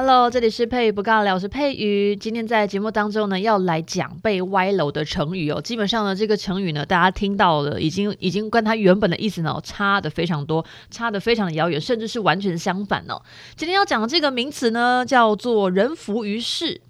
Hello，这里是佩瑜不尬聊，我是佩瑜。今天在节目当中呢，要来讲被歪楼的成语哦。基本上呢，这个成语呢，大家听到了，已经已经跟它原本的意思呢，差的非常多，差的非常的遥远，甚至是完全相反哦。今天要讲的这个名词呢，叫做人浮于事。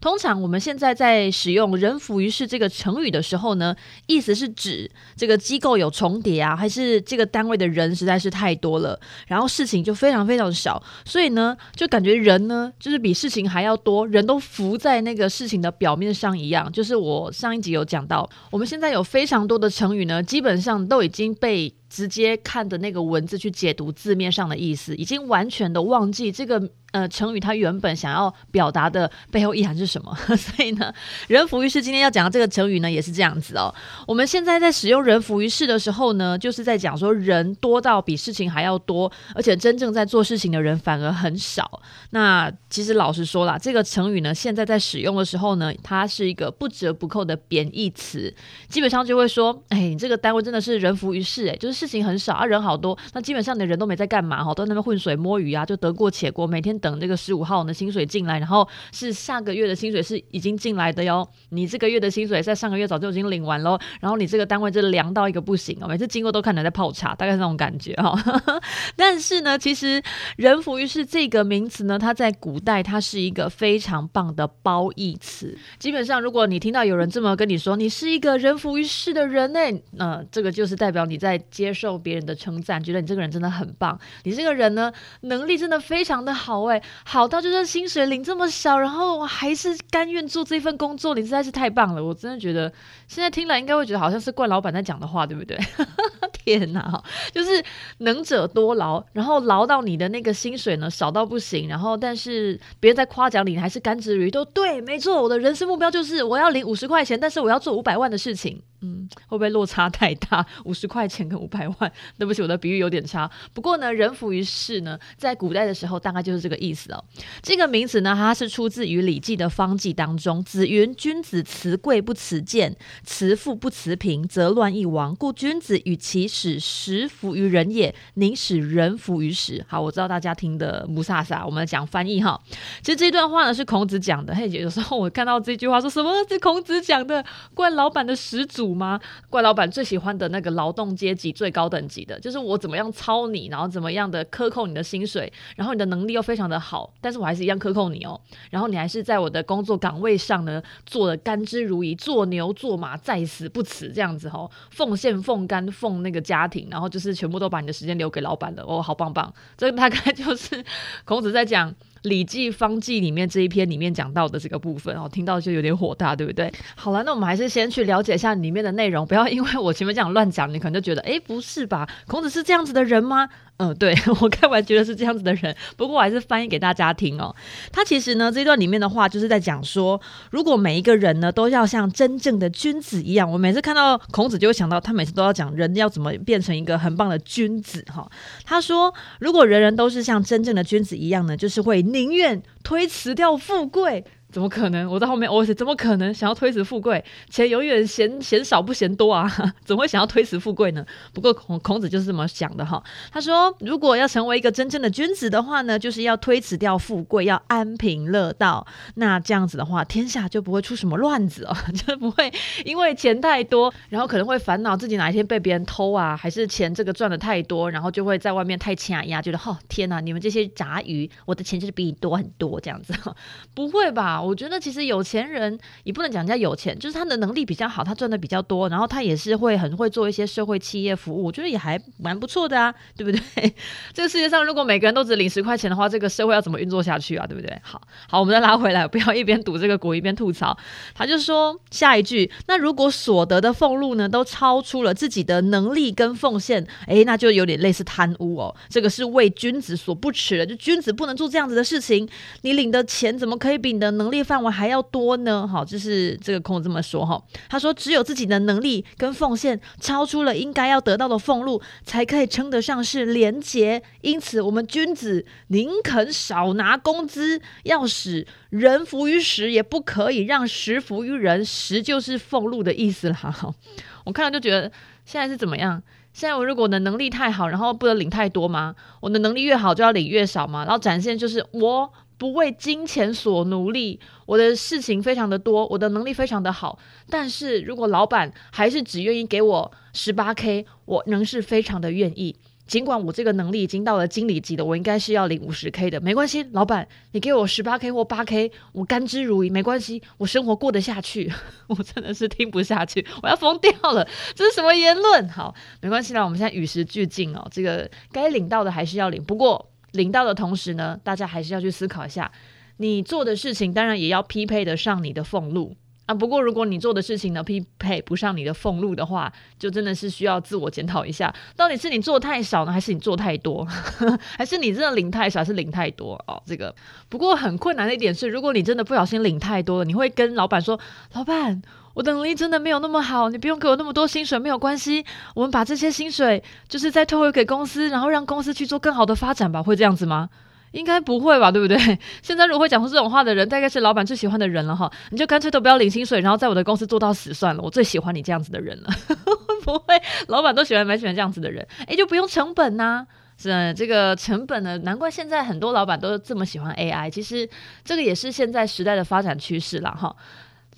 通常我们现在在使用“人浮于事”这个成语的时候呢，意思是指这个机构有重叠啊，还是这个单位的人实在是太多了，然后事情就非常非常少，所以呢，就感觉人呢就是比事情还要多，人都浮在那个事情的表面上一样。就是我上一集有讲到，我们现在有非常多的成语呢，基本上都已经被。直接看的那个文字去解读字面上的意思，已经完全的忘记这个呃成语它原本想要表达的背后意涵是什么。所以呢，人浮于事今天要讲的这个成语呢也是这样子哦。我们现在在使用人浮于事的时候呢，就是在讲说人多到比事情还要多，而且真正在做事情的人反而很少。那其实老实说啦，这个成语呢现在在使用的时候呢，它是一个不折不扣的贬义词，基本上就会说，哎，你这个单位真的是人浮于事，哎，就是。事情很少啊，人好多，那基本上的人都没在干嘛哈，都在那边混水摸鱼啊，就得过且过，每天等这个十五号的薪水进来，然后是下个月的薪水是已经进来的哟，你这个月的薪水在上个月早就已经领完喽，然后你这个单位就凉到一个不行哦，每次经过都看着在泡茶，大概是那种感觉哈。但是呢，其实“人浮于事”这个名词呢，它在古代它是一个非常棒的褒义词。基本上，如果你听到有人这么跟你说，你是一个人浮于事的人呢，那、这个就是代表你在接。接受别人的称赞，觉得你这个人真的很棒。你这个人呢，能力真的非常的好，哎，好到就是薪水领这么少，然后还是甘愿做这份工作，你实在是太棒了。我真的觉得，现在听了应该会觉得好像是怪老板在讲的话，对不对？天哪，就是能者多劳，然后劳到你的那个薪水呢少到不行，然后但是别人在夸奖你，你还是甘之如饴，都对，没错。我的人生目标就是我要领五十块钱，但是我要做五百万的事情。嗯，会不会落差太大？五十块钱跟五百万，对不起，我的比喻有点差。不过呢，人浮于事呢，在古代的时候大概就是这个意思哦。这个名词呢，它是出自于《礼记》的方记当中。子云：“君子辞贵不辞贱，辞富不辞贫，则乱一亡。故君子与其使时浮于人也，宁使人浮于时。”好，我知道大家听的不飒飒，我们来讲翻译哈。其实这段话呢是孔子讲的。嘿，有时候我看到这句话说什么是孔子讲的？怪老板的始祖。吗？怪老板最喜欢的那个劳动阶级最高等级的，就是我怎么样操你，然后怎么样的克扣你的薪水，然后你的能力又非常的好，但是我还是一样克扣你哦。然后你还是在我的工作岗位上呢，做的甘之如饴，做牛做马，在死不辞这样子哦，奉献奉肝奉那个家庭，然后就是全部都把你的时间留给老板了哦，好棒棒。这大概就是孔子在讲。《礼记·方记》里面这一篇里面讲到的这个部分，哦，听到就有点火大，对不对？好了，那我们还是先去了解一下里面的内容，不要因为我前面这样乱讲，你可能就觉得，诶，不是吧？孔子是这样子的人吗？嗯，对，我看完觉得是这样子的人，不过我还是翻译给大家听哦。他其实呢，这段里面的话就是在讲说，如果每一个人呢都要像真正的君子一样，我每次看到孔子就会想到，他每次都要讲人要怎么变成一个很棒的君子哈、他说，如果人人都是像真正的君子一样呢，就是会宁愿推辞掉富贵。怎么可能？我在后面，我怎么可能想要推辞富贵？钱永远嫌嫌少不嫌多啊！怎么会想要推辞富贵呢？不过孔孔子就是这么想的哈。他说，如果要成为一个真正的君子的话呢，就是要推辞掉富贵，要安贫乐道。那这样子的话，天下就不会出什么乱子哦，就不会因为钱太多，然后可能会烦恼自己哪一天被别人偷啊，还是钱这个赚的太多，然后就会在外面太掐压，觉得哦天哪，你们这些杂鱼，我的钱就是比你多很多这样子。不会吧？我觉得其实有钱人也不能讲人家有钱，就是他的能力比较好，他赚的比较多，然后他也是会很会做一些社会企业服务，我觉得也还蛮不错的啊，对不对？这个世界上如果每个人都只领十块钱的话，这个社会要怎么运作下去啊？对不对？好好，我们再拉回来，不要一边赌这个国一边吐槽。他就说下一句，那如果所得的俸禄呢，都超出了自己的能力跟奉献，诶，那就有点类似贪污哦。这个是为君子所不齿的，就君子不能做这样子的事情。你领的钱怎么可以比你的能能力范围还要多呢？好，就是这个空这么说哈。他说，只有自己的能力跟奉献超出了应该要得到的俸禄，才可以称得上是廉洁。因此，我们君子宁肯少拿工资，要使人服于时，也不可以让时服于人。时就是俸禄的意思了。哈，我看了就觉得现在是怎么样？现在我如果的能力太好，然后不能领太多吗？我的能力越好就要领越少吗？然后展现就是我不为金钱所奴隶，我的事情非常的多，我的能力非常的好。但是如果老板还是只愿意给我十八 K，我仍是非常的愿意。尽管我这个能力已经到了经理级的，我应该是要领五十 K 的，没关系，老板，你给我十八 K 或八 K，我甘之如饴，没关系，我生活过得下去。我真的是听不下去，我要疯掉了，这是什么言论？好，没关系啦，我们现在与时俱进哦，这个该领到的还是要领，不过领到的同时呢，大家还是要去思考一下，你做的事情当然也要匹配得上你的俸禄。啊，不过如果你做的事情呢，匹配不上你的俸禄的话，就真的是需要自我检讨一下，到底是你做太少呢，还是你做太多，还是你真的领太少，还是领太多哦？这个不过很困难的一点是，如果你真的不小心领太多了，你会跟老板说：“老板，我的能力真的没有那么好，你不用给我那么多薪水，没有关系，我们把这些薪水就是再退回给公司，然后让公司去做更好的发展吧。”会这样子吗？应该不会吧，对不对？现在如果会讲出这种话的人，大概是老板最喜欢的人了哈。你就干脆都不要领薪水，然后在我的公司做到死算了。我最喜欢你这样子的人了，不会，老板都喜欢蛮喜欢这样子的人。诶，就不用成本呐、啊，是这个成本呢？难怪现在很多老板都这么喜欢 AI。其实这个也是现在时代的发展趋势了哈。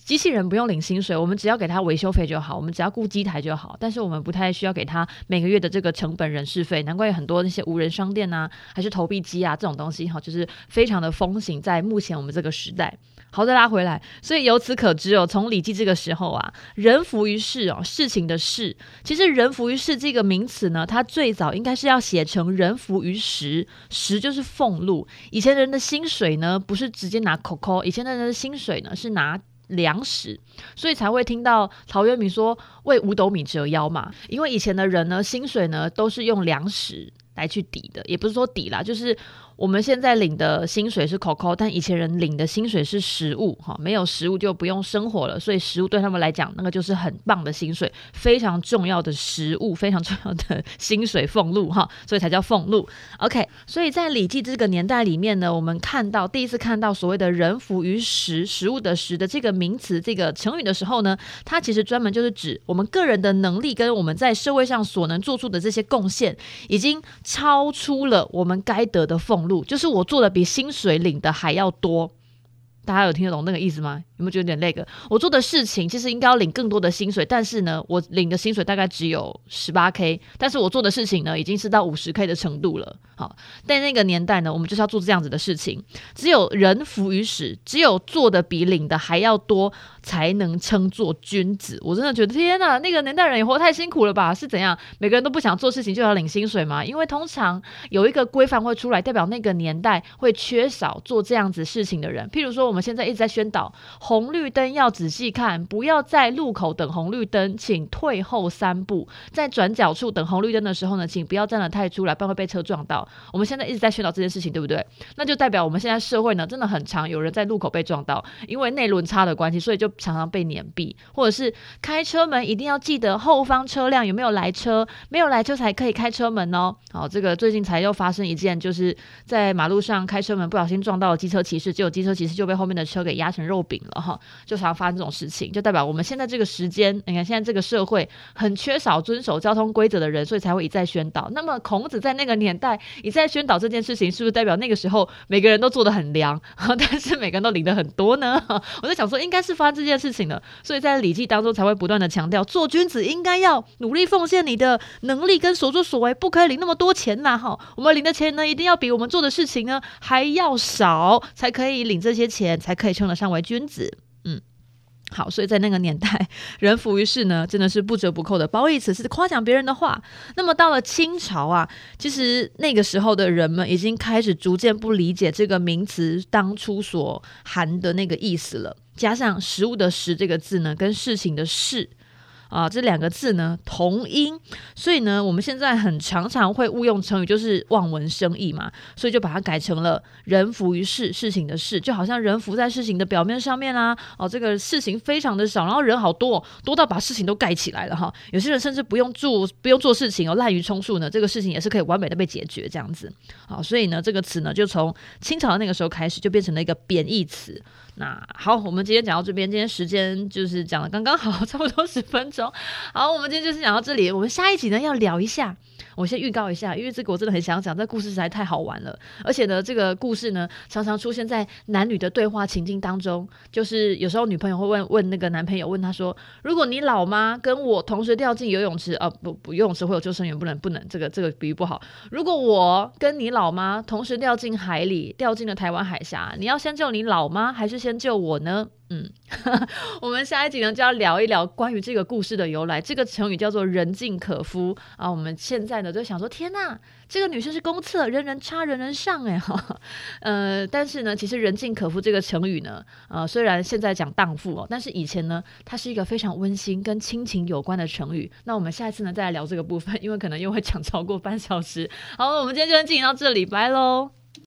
机器人不用领薪水，我们只要给他维修费就好，我们只要雇机台就好。但是我们不太需要给他每个月的这个成本人事费。难怪有很多那些无人商店啊，还是投币机啊这种东西哈，就是非常的风行在目前我们这个时代。好，再拉回来，所以由此可知哦，从《礼记》这个时候啊，“人服于事”哦，事情的“事”，其实“人服于事”这个名词呢，它最早应该是要写成“人服于时”，时就是俸禄。以前人的薪水呢，不是直接拿扣扣，以前的人的薪水呢是拿。粮食，所以才会听到陶渊明说“为五斗米折腰”嘛。因为以前的人呢，薪水呢都是用粮食来去抵的，也不是说抵啦，就是。我们现在领的薪水是扣扣，但以前人领的薪水是食物，哈，没有食物就不用生活了，所以食物对他们来讲，那个就是很棒的薪水，非常重要的食物，非常重要的薪水俸禄，哈，所以才叫俸禄。OK，所以在《礼记》这个年代里面呢，我们看到第一次看到所谓的人服于食，食物的食的这个名词，这个成语的时候呢，它其实专门就是指我们个人的能力跟我们在社会上所能做出的这些贡献，已经超出了我们该得的俸禄。就是我做的比薪水领的还要多，大家有听得懂那个意思吗？有没有觉得有点那个？我做的事情其实应该要领更多的薪水，但是呢，我领的薪水大概只有十八 K，但是我做的事情呢，已经是到五十 K 的程度了。好，在那个年代呢，我们就是要做这样子的事情。只有人服于时，只有做的比领的还要多，才能称作君子。我真的觉得天哪，那个年代人也活太辛苦了吧？是怎样？每个人都不想做事情就要领薪水吗？因为通常有一个规范会出来，代表那个年代会缺少做这样子事情的人。譬如说，我们现在一直在宣导红绿灯要仔细看，不要在路口等红绿灯，请退后三步。在转角处等红绿灯的时候呢，请不要站得太出来，不然会被车撞到。我们现在一直在宣导这件事情，对不对？那就代表我们现在社会呢，真的很常有人在路口被撞到，因为内轮差的关系，所以就常常被碾毙，或者是开车门一定要记得后方车辆有没有来车，没有来车才可以开车门哦。好，这个最近才又发生一件，就是在马路上开车门不小心撞到了机车骑士，结果机车骑士就被后面的车给压成肉饼了哈。就常发生这种事情，就代表我们现在这个时间，你看现在这个社会很缺少遵守交通规则的人，所以才会一再宣导。那么孔子在那个年代一再宣导这件事情，是不是代表那个时候每个人都做得很凉，但是每个人都领的很多呢？我在想说，应该是发生这件事情了，所以在《礼记》当中才会不断的强调，做君子应该要努力奉献你的能力跟所作所为，不可以领那么多钱呐！哈，我们领的钱呢，一定要比我们做的事情呢还要少，才可以领这些钱，才可以称得上为君子。嗯。好，所以在那个年代，人浮于事呢，真的是不折不扣的褒义词，是夸奖别人的话。那么到了清朝啊，其实那个时候的人们已经开始逐渐不理解这个名词当初所含的那个意思了。加上食物的食这个字呢，跟事情的事。啊，这两个字呢同音，所以呢，我们现在很常常会误用成语，就是望文生义嘛，所以就把它改成了人浮于事，事情的事，就好像人浮在事情的表面上面啊，哦，这个事情非常的少，然后人好多，多到把事情都盖起来了哈。有些人甚至不用做，不用做事情哦，滥竽充数呢，这个事情也是可以完美的被解决这样子。好，所以呢，这个词呢，就从清朝的那个时候开始，就变成了一个贬义词。那好，我们今天讲到这边，今天时间就是讲的刚刚好，差不多十分钟。好，我们今天就是讲到这里，我们下一集呢要聊一下。我先预告一下，因为这个我真的很想讲，这故事实在太好玩了。而且呢，这个故事呢常常出现在男女的对话情境当中，就是有时候女朋友会问问那个男朋友，问他说：“如果你老妈跟我同时掉进游泳池，啊不不，游泳池会有救生员，不能不能，这个这个比喻不好。如果我跟你老妈同时掉进海里，掉进了台湾海峡，你要先救你老妈，还是先救我呢？”嗯，我们下一集呢就要聊一聊关于这个故事的由来。这个成语叫做“人尽可夫”啊。我们现在呢就想说，天呐，这个女生是公厕，人人插，人人上，哎哈。呃，但是呢，其实“人尽可夫”这个成语呢，呃，虽然现在讲荡妇哦，但是以前呢，它是一个非常温馨跟亲情有关的成语。那我们下一次呢再来聊这个部分，因为可能又会讲超过半小时。好，我们今天就先进行到这里，拜喽。